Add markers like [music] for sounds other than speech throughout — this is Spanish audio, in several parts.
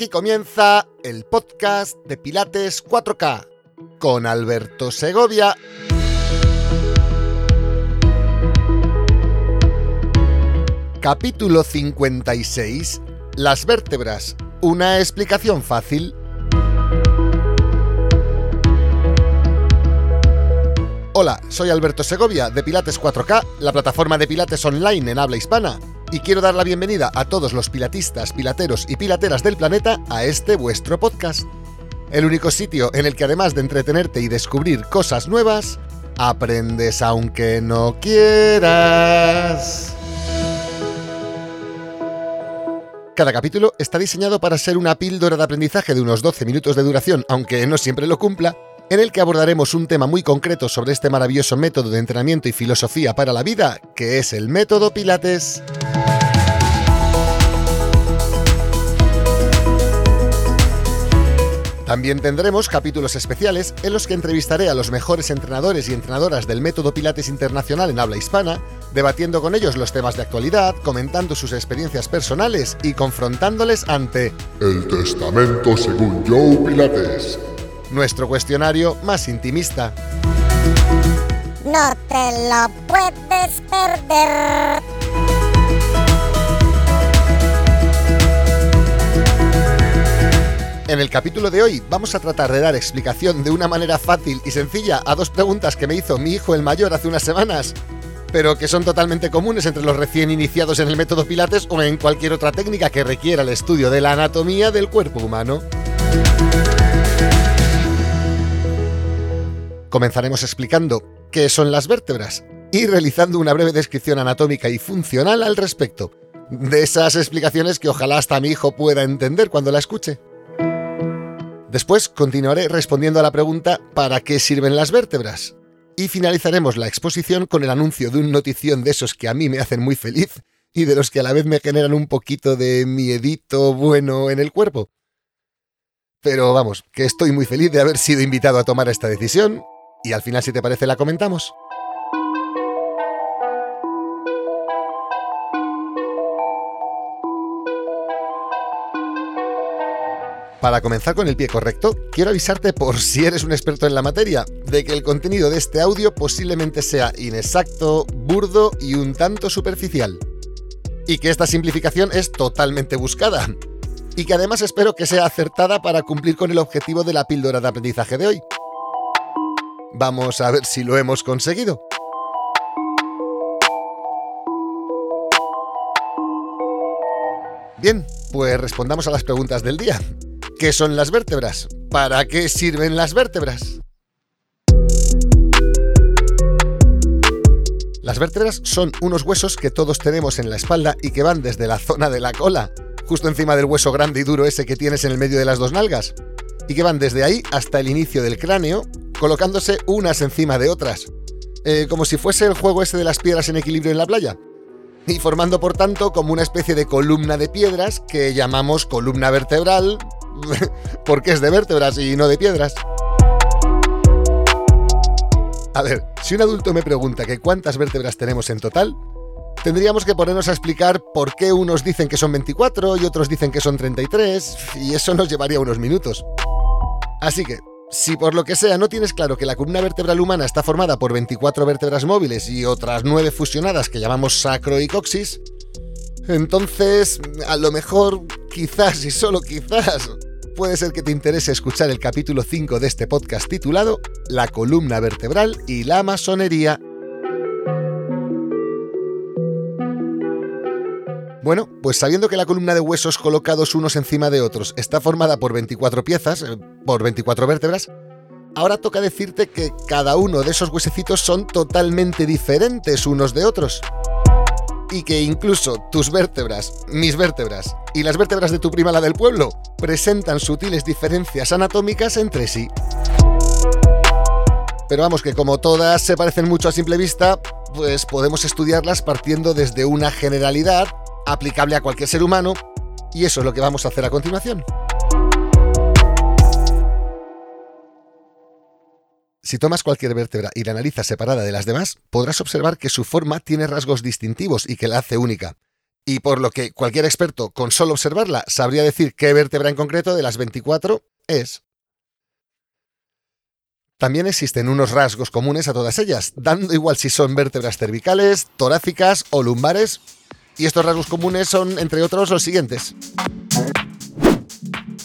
Aquí comienza el podcast de Pilates 4K con Alberto Segovia. Capítulo 56. Las vértebras. Una explicación fácil. Hola, soy Alberto Segovia de Pilates 4K, la plataforma de Pilates online en habla hispana y quiero dar la bienvenida a todos los pilatistas, pilateros y pilateras del planeta a este vuestro podcast. El único sitio en el que además de entretenerte y descubrir cosas nuevas, aprendes aunque no quieras. Cada capítulo está diseñado para ser una píldora de aprendizaje de unos 12 minutos de duración, aunque no siempre lo cumpla, en el que abordaremos un tema muy concreto sobre este maravilloso método de entrenamiento y filosofía para la vida, que es el método Pilates. También tendremos capítulos especiales en los que entrevistaré a los mejores entrenadores y entrenadoras del método Pilates Internacional en habla hispana, debatiendo con ellos los temas de actualidad, comentando sus experiencias personales y confrontándoles ante El Testamento según Joe Pilates nuestro cuestionario más intimista. No te lo puedes perder. En el capítulo de hoy vamos a tratar de dar explicación de una manera fácil y sencilla a dos preguntas que me hizo mi hijo el mayor hace unas semanas, pero que son totalmente comunes entre los recién iniciados en el método Pilates o en cualquier otra técnica que requiera el estudio de la anatomía del cuerpo humano. Comenzaremos explicando qué son las vértebras y realizando una breve descripción anatómica y funcional al respecto. De esas explicaciones que ojalá hasta mi hijo pueda entender cuando la escuche. Después continuaré respondiendo a la pregunta ¿para qué sirven las vértebras? Y finalizaremos la exposición con el anuncio de un notición de esos que a mí me hacen muy feliz y de los que a la vez me generan un poquito de miedito bueno en el cuerpo. Pero vamos, que estoy muy feliz de haber sido invitado a tomar esta decisión y al final, si te parece, la comentamos. Para comenzar con el pie correcto, quiero avisarte por si eres un experto en la materia, de que el contenido de este audio posiblemente sea inexacto, burdo y un tanto superficial. Y que esta simplificación es totalmente buscada. Y que además espero que sea acertada para cumplir con el objetivo de la píldora de aprendizaje de hoy, Vamos a ver si lo hemos conseguido. Bien, pues respondamos a las preguntas del día. ¿Qué son las vértebras? ¿Para qué sirven las vértebras? Las vértebras son unos huesos que todos tenemos en la espalda y que van desde la zona de la cola, justo encima del hueso grande y duro ese que tienes en el medio de las dos nalgas, y que van desde ahí hasta el inicio del cráneo, colocándose unas encima de otras, eh, como si fuese el juego ese de las piedras en equilibrio en la playa, y formando por tanto como una especie de columna de piedras que llamamos columna vertebral, [laughs] porque es de vértebras y no de piedras. A ver, si un adulto me pregunta que cuántas vértebras tenemos en total, tendríamos que ponernos a explicar por qué unos dicen que son 24 y otros dicen que son 33, y eso nos llevaría unos minutos. Así que, si por lo que sea no tienes claro que la columna vertebral humana está formada por 24 vértebras móviles y otras 9 fusionadas que llamamos sacro y coxis, entonces a lo mejor, quizás y solo quizás, puede ser que te interese escuchar el capítulo 5 de este podcast titulado La columna vertebral y la masonería Bueno, pues sabiendo que la columna de huesos colocados unos encima de otros está formada por 24 piezas, eh, por 24 vértebras, ahora toca decirte que cada uno de esos huesecitos son totalmente diferentes unos de otros. Y que incluso tus vértebras, mis vértebras y las vértebras de tu prima la del pueblo presentan sutiles diferencias anatómicas entre sí. Pero vamos, que como todas se parecen mucho a simple vista, pues podemos estudiarlas partiendo desde una generalidad aplicable a cualquier ser humano, y eso es lo que vamos a hacer a continuación. Si tomas cualquier vértebra y la analizas separada de las demás, podrás observar que su forma tiene rasgos distintivos y que la hace única. y por lo que cualquier experto con solo observarla sabría decir qué vértebra en concreto de las 24 es. También existen unos rasgos comunes a todas ellas, dando igual si son vértebras cervicales, torácicas o lumbares, y estos rasgos comunes son, entre otros, los siguientes.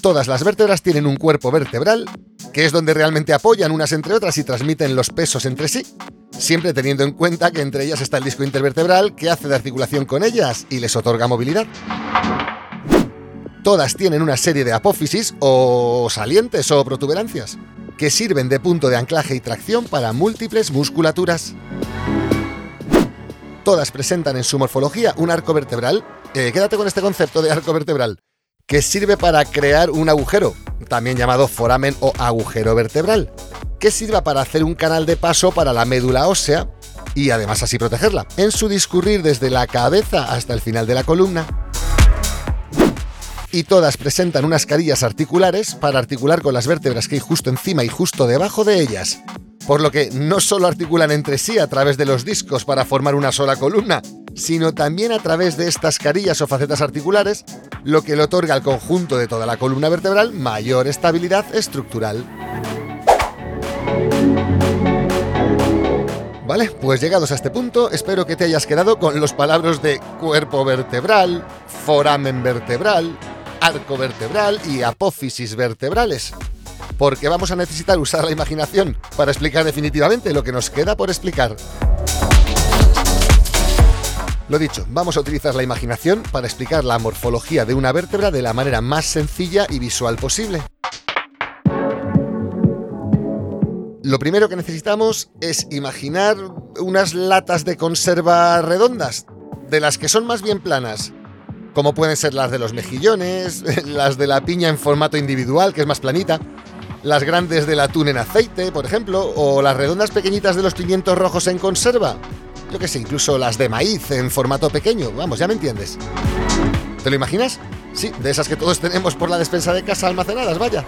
Todas las vértebras tienen un cuerpo vertebral, que es donde realmente apoyan unas entre otras y transmiten los pesos entre sí, siempre teniendo en cuenta que entre ellas está el disco intervertebral que hace de articulación con ellas y les otorga movilidad. Todas tienen una serie de apófisis o salientes o protuberancias, que sirven de punto de anclaje y tracción para múltiples musculaturas. Todas presentan en su morfología un arco vertebral, eh, quédate con este concepto de arco vertebral, que sirve para crear un agujero, también llamado foramen o agujero vertebral, que sirva para hacer un canal de paso para la médula ósea y además así protegerla, en su discurrir desde la cabeza hasta el final de la columna. Y todas presentan unas carillas articulares para articular con las vértebras que hay justo encima y justo debajo de ellas, por lo que no solo articulan entre sí a través de los discos para formar una sola columna, sino también a través de estas carillas o facetas articulares, lo que le otorga al conjunto de toda la columna vertebral mayor estabilidad estructural. Vale, pues llegados a este punto, espero que te hayas quedado con los palabras de cuerpo vertebral, foramen vertebral, arco vertebral y apófisis vertebrales. Porque vamos a necesitar usar la imaginación para explicar definitivamente lo que nos queda por explicar. Lo dicho, vamos a utilizar la imaginación para explicar la morfología de una vértebra de la manera más sencilla y visual posible. Lo primero que necesitamos es imaginar unas latas de conserva redondas, de las que son más bien planas, como pueden ser las de los mejillones, [laughs] las de la piña en formato individual, que es más planita, las grandes del atún en aceite, por ejemplo, o las redondas pequeñitas de los pimientos rojos en conserva, yo qué sé, incluso las de maíz en formato pequeño, vamos, ya me entiendes. ¿Te lo imaginas? Sí, de esas que todos tenemos por la despensa de casa almacenadas, vaya.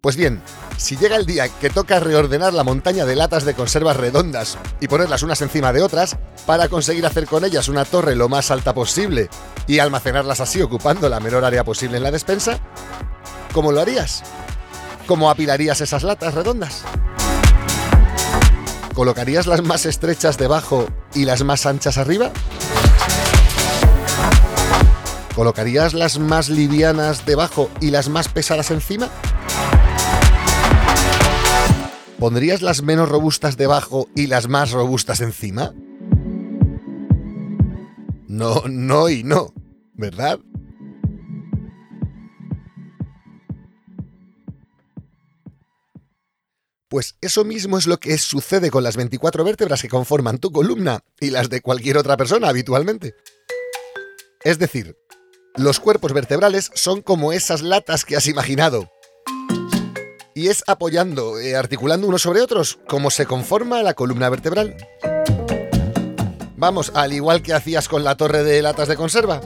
Pues bien, si llega el día que toca reordenar la montaña de latas de conservas redondas y ponerlas unas encima de otras, para conseguir hacer con ellas una torre lo más alta posible y almacenarlas así ocupando la menor área posible en la despensa, ¿cómo lo harías? ¿Cómo apilarías esas latas redondas? ¿Colocarías las más estrechas debajo y las más anchas arriba? ¿Colocarías las más livianas debajo y las más pesadas encima? ¿Pondrías las menos robustas debajo y las más robustas encima? No, no y no, ¿verdad? Pues eso mismo es lo que sucede con las 24 vértebras que conforman tu columna y las de cualquier otra persona habitualmente. Es decir, los cuerpos vertebrales son como esas latas que has imaginado, y es apoyando, eh, articulando unos sobre otros, como se conforma la columna vertebral. Vamos, al igual que hacías con la torre de latas de conserva.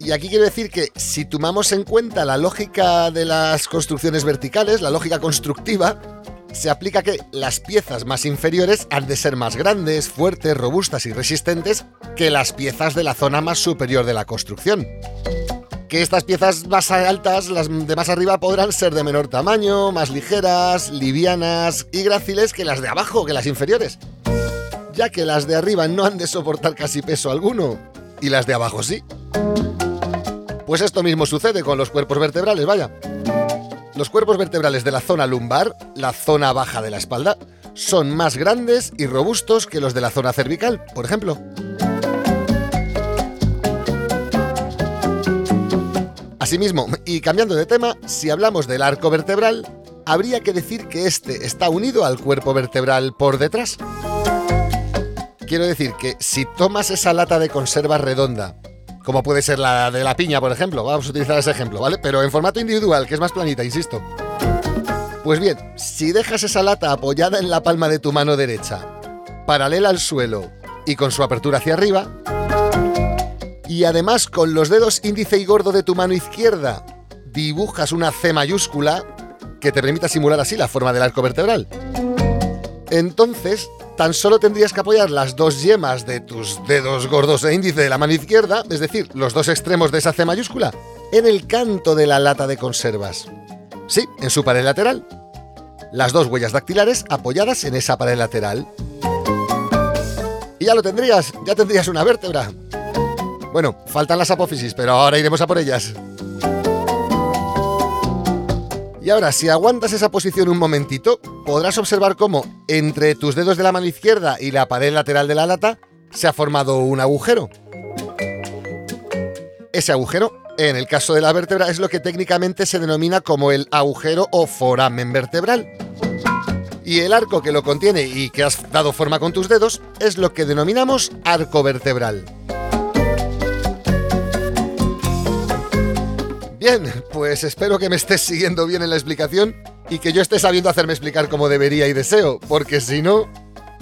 Y aquí quiero decir que si tomamos en cuenta la lógica de las construcciones verticales, la lógica constructiva, se aplica que las piezas más inferiores han de ser más grandes, fuertes, robustas y resistentes que las piezas de la zona más superior de la construcción que estas piezas más altas, las de más arriba, podrán ser de menor tamaño, más ligeras, livianas y gráciles que las de abajo, que las inferiores. Ya que las de arriba no han de soportar casi peso alguno, y las de abajo sí. Pues esto mismo sucede con los cuerpos vertebrales, vaya. Los cuerpos vertebrales de la zona lumbar, la zona baja de la espalda, son más grandes y robustos que los de la zona cervical, por ejemplo. Asimismo, y cambiando de tema, si hablamos del arco vertebral, habría que decir que este está unido al cuerpo vertebral por detrás. Quiero decir que si tomas esa lata de conserva redonda, como puede ser la de la piña, por ejemplo, vamos a utilizar ese ejemplo, ¿vale? Pero en formato individual, que es más planita, insisto. Pues bien, si dejas esa lata apoyada en la palma de tu mano derecha, paralela al suelo y con su apertura hacia arriba, y además con los dedos índice y gordo de tu mano izquierda dibujas una C mayúscula que te permita simular así la forma del arco vertebral. Entonces tan solo tendrías que apoyar las dos yemas de tus dedos gordos e índice de la mano izquierda, es decir, los dos extremos de esa C mayúscula, en el canto de la lata de conservas. Sí, en su pared lateral. Las dos huellas dactilares apoyadas en esa pared lateral. Y ya lo tendrías, ya tendrías una vértebra. Bueno, faltan las apófisis, pero ahora iremos a por ellas. Y ahora, si aguantas esa posición un momentito, podrás observar cómo entre tus dedos de la mano izquierda y la pared lateral de la lata se ha formado un agujero. Ese agujero, en el caso de la vértebra, es lo que técnicamente se denomina como el agujero o foramen vertebral. Y el arco que lo contiene y que has dado forma con tus dedos es lo que denominamos arco vertebral. Bien, pues espero que me estés siguiendo bien en la explicación y que yo esté sabiendo hacerme explicar como debería y deseo, porque si no,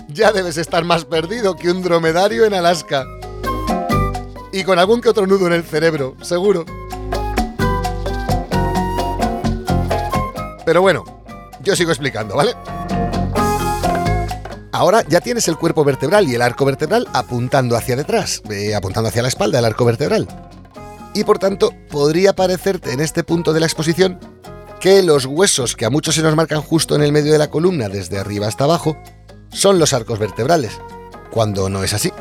ya debes estar más perdido que un dromedario en Alaska. Y con algún que otro nudo en el cerebro, seguro. Pero bueno, yo sigo explicando, ¿vale? Ahora ya tienes el cuerpo vertebral y el arco vertebral apuntando hacia detrás, apuntando hacia la espalda del arco vertebral y por tanto podría parecerte en este punto de la exposición que los huesos que a muchos se nos marcan justo en el medio de la columna desde arriba hasta abajo son los arcos vertebrales, cuando no es así.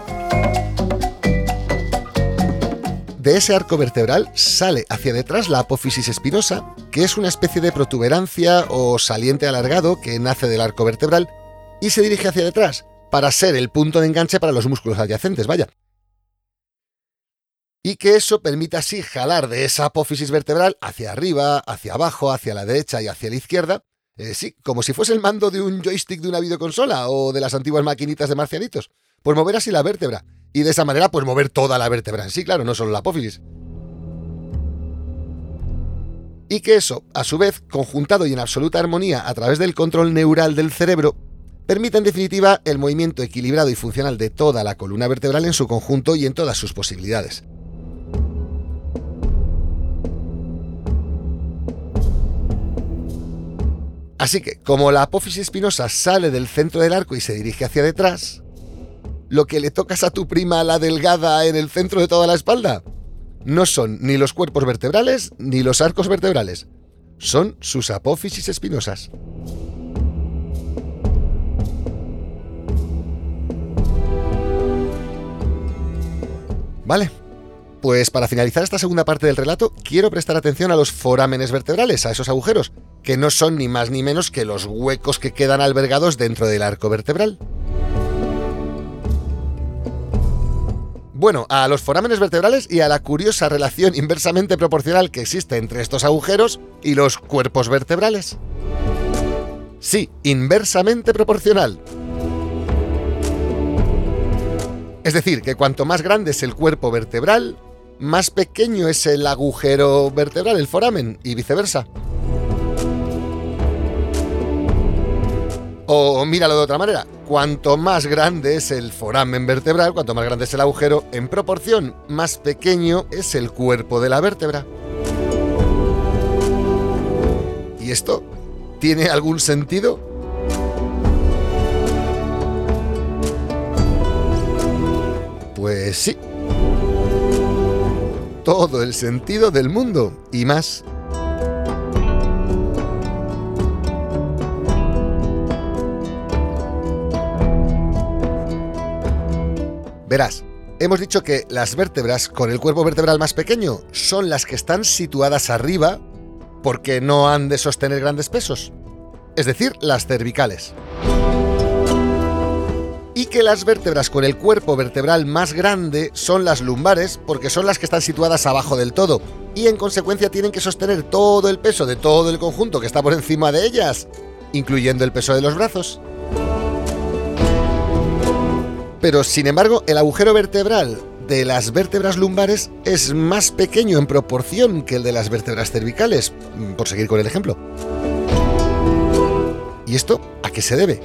De ese arco vertebral sale hacia detrás la apófisis espinosa, que es una especie de protuberancia o saliente alargado que nace del arco vertebral y se dirige hacia detrás para ser el punto de enganche para los músculos adyacentes, vaya y que eso permite así jalar de esa apófisis vertebral hacia arriba, hacia abajo, hacia la derecha y hacia la izquierda, eh, sí, como si fuese el mando de un joystick de una videoconsola o de las antiguas maquinitas de marcianitos, pues mover así la vértebra y de esa manera pues mover toda la vértebra en sí, claro, no solo la apófisis. Y que eso, a su vez, conjuntado y en absoluta armonía a través del control neural del cerebro, permite en definitiva el movimiento equilibrado y funcional de toda la columna vertebral en su conjunto y en todas sus posibilidades. Así que, como la apófisis espinosa sale del centro del arco y se dirige hacia detrás, lo que le tocas a tu prima la delgada en el centro de toda la espalda no son ni los cuerpos vertebrales ni los arcos vertebrales, son sus apófisis espinosas. Vale, pues para finalizar esta segunda parte del relato, quiero prestar atención a los forámenes vertebrales, a esos agujeros, que no son ni más ni menos que los huecos que quedan albergados dentro del arco vertebral. Bueno, a los forámenes vertebrales y a la curiosa relación inversamente proporcional que existe entre estos agujeros y los cuerpos vertebrales. Sí, inversamente proporcional. Es decir, que cuanto más grande es el cuerpo vertebral, más pequeño es el agujero vertebral, el foramen, y viceversa. O míralo de otra manera, cuanto más grande es el foramen vertebral, cuanto más grande es el agujero, en proporción más pequeño es el cuerpo de la vértebra. ¿Y esto tiene algún sentido? Pues sí, todo el sentido del mundo y más. Verás, hemos dicho que las vértebras con el cuerpo vertebral más pequeño son las que están situadas arriba porque no han de sostener grandes pesos, es decir, las cervicales y que las vértebras con el cuerpo vertebral más grande son las lumbares porque son las que están situadas abajo del todo y en consecuencia tienen que sostener todo el peso de todo el conjunto que está por encima de ellas, incluyendo el peso de los brazos. Pero sin embargo, el agujero vertebral de las vértebras lumbares es más pequeño en proporción que el de las vértebras cervicales, por seguir con el ejemplo. ¿Y esto a qué se debe?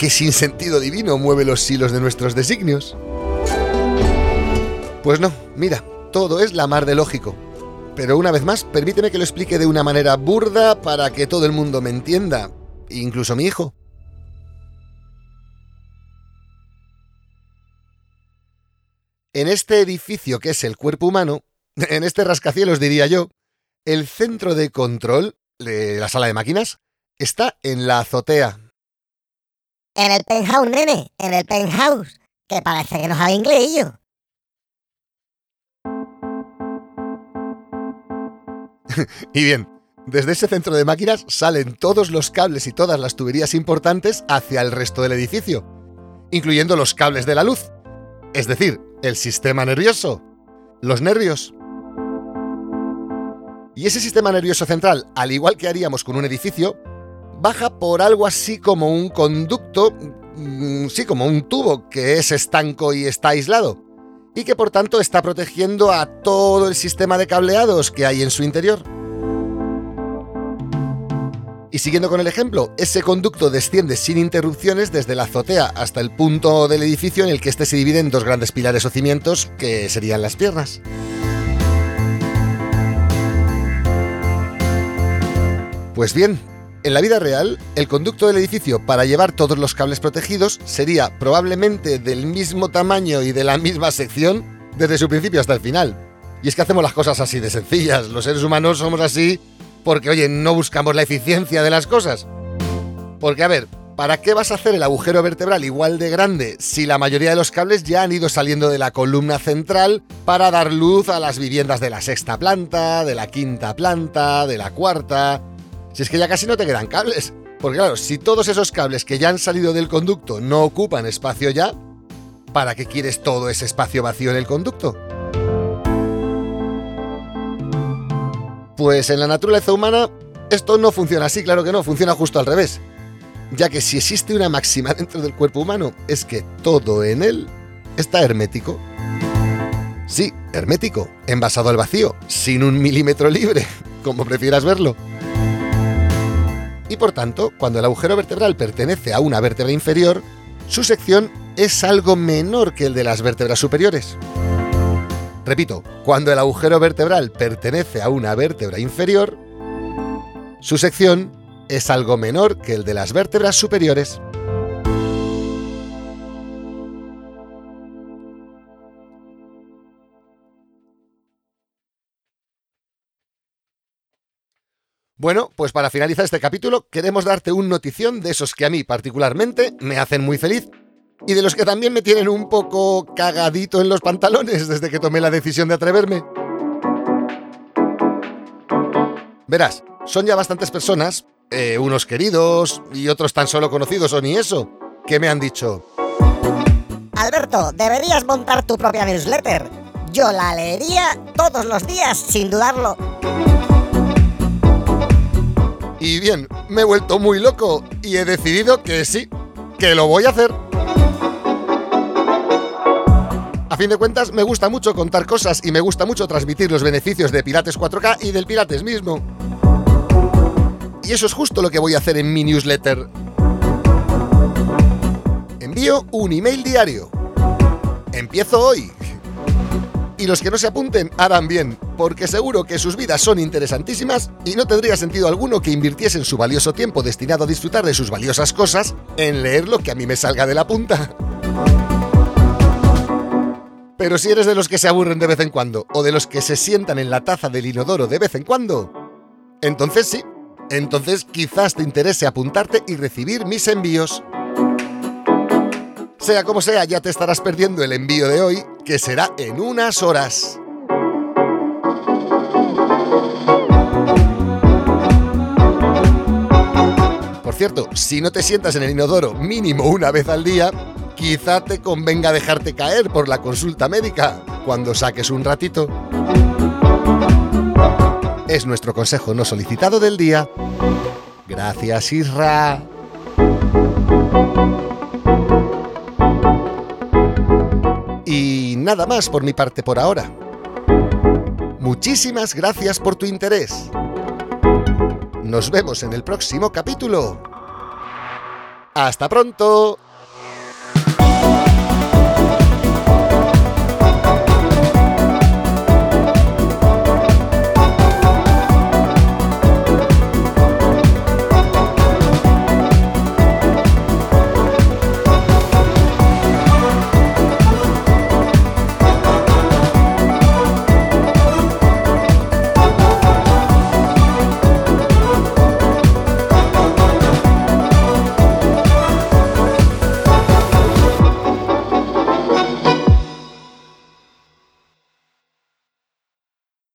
que sin sentido divino mueve los hilos de nuestros designios? Pues no, mira, todo es la mar de lógico. Pero una vez más, permíteme que lo explique de una manera burda para que todo el mundo me entienda, incluso mi hijo. En este edificio que es el cuerpo humano, [laughs] en este rascacielos diría yo, el centro de control de la sala de máquinas está en la azotea. En el penthouse, nene, en el penthouse, que parece que no sabe inglés yo. [laughs] Y bien, desde ese centro de máquinas salen todos los cables y todas las tuberías importantes hacia el resto del edificio, incluyendo los cables de la luz, es decir, el sistema nervioso, los nervios. Y ese sistema nervioso central, al igual que haríamos con un edificio, baja por algo así como un conducto, mm, sí, como un tubo que es estanco y está aislado, y que por tanto está protegiendo a todo el sistema de cableados que hay en su interior. Siguiendo con el ejemplo, ese conducto desciende sin interrupciones desde la azotea hasta el punto del edificio en el que éste se divide en dos grandes pilares o cimientos, que serían las piernas. Pues bien, en la vida real, el conducto del edificio para llevar todos los cables protegidos sería probablemente del mismo tamaño y de la misma sección desde su principio hasta el final. Y es que hacemos las cosas así de sencillas, los seres humanos somos así porque, oye, no buscamos la eficiencia de las cosas. Porque, a ver, ¿para qué vas a hacer el agujero vertebral igual de grande si la mayoría de los cables ya han ido saliendo de la columna central para dar luz a las viviendas de la sexta planta, de la quinta planta, de la cuarta? Si es que ya casi no te quedan cables. Porque claro, si todos esos cables que ya han salido del conducto no ocupan espacio ya, ¿para qué quieres todo ese espacio vacío en el conducto? Pues en la naturaleza humana esto no funciona así, claro que no, funciona justo al revés. Ya que si existe una máxima [laughs] dentro del cuerpo humano es que todo en él está hermético. Sí, hermético, envasado al vacío, sin un milímetro libre, [laughs] como prefieras verlo. Y por tanto, cuando el agujero vertebral pertenece a una vértebra inferior, su sección es algo menor que el de las vértebras superiores. Repito, cuando el agujero vertebral pertenece a una vértebra inferior, su sección es algo menor que el de las vértebras superiores. Bueno, pues para finalizar este capítulo queremos darte un notición de esos que a mí particularmente me hacen muy feliz y de los que también me tienen un poco cagadito en los pantalones desde que tomé la decisión de atreverme. Verás, son ya bastantes personas, eh, unos queridos y otros tan solo conocidos o ni eso, que me han dicho... Alberto, deberías montar tu propia newsletter. Yo la leería todos los días, sin dudarlo. Y bien, me he vuelto muy loco y he decidido que sí, que lo voy a hacer. A fin de cuentas, me gusta mucho contar cosas y me gusta mucho transmitir los beneficios de Pilates 4K y del Pilates mismo. Y eso es justo lo que voy a hacer en mi newsletter. Envío un email diario. Empiezo hoy. Y los que no se apunten harán bien, porque seguro que sus vidas son interesantísimas y no tendría sentido alguno que invirtiesen su valioso tiempo destinado a disfrutar de sus valiosas cosas en leer lo que a mí me salga de la punta. Pero si eres de los que se aburren de vez en cuando o de los que se sientan en la taza del inodoro de vez en cuando, entonces sí, entonces quizás te interese apuntarte y recibir mis envíos. Sea como sea, ya te estarás perdiendo el envío de hoy, que será en unas horas. Por cierto, si no te sientas en el inodoro mínimo una vez al día, quizá te convenga dejarte caer por la consulta médica cuando saques un ratito. Es nuestro consejo no solicitado del día. Gracias, Isra. Y nada más por mi parte por ahora. Muchísimas gracias por tu interés. Nos vemos en el próximo capítulo. ¡Hasta pronto!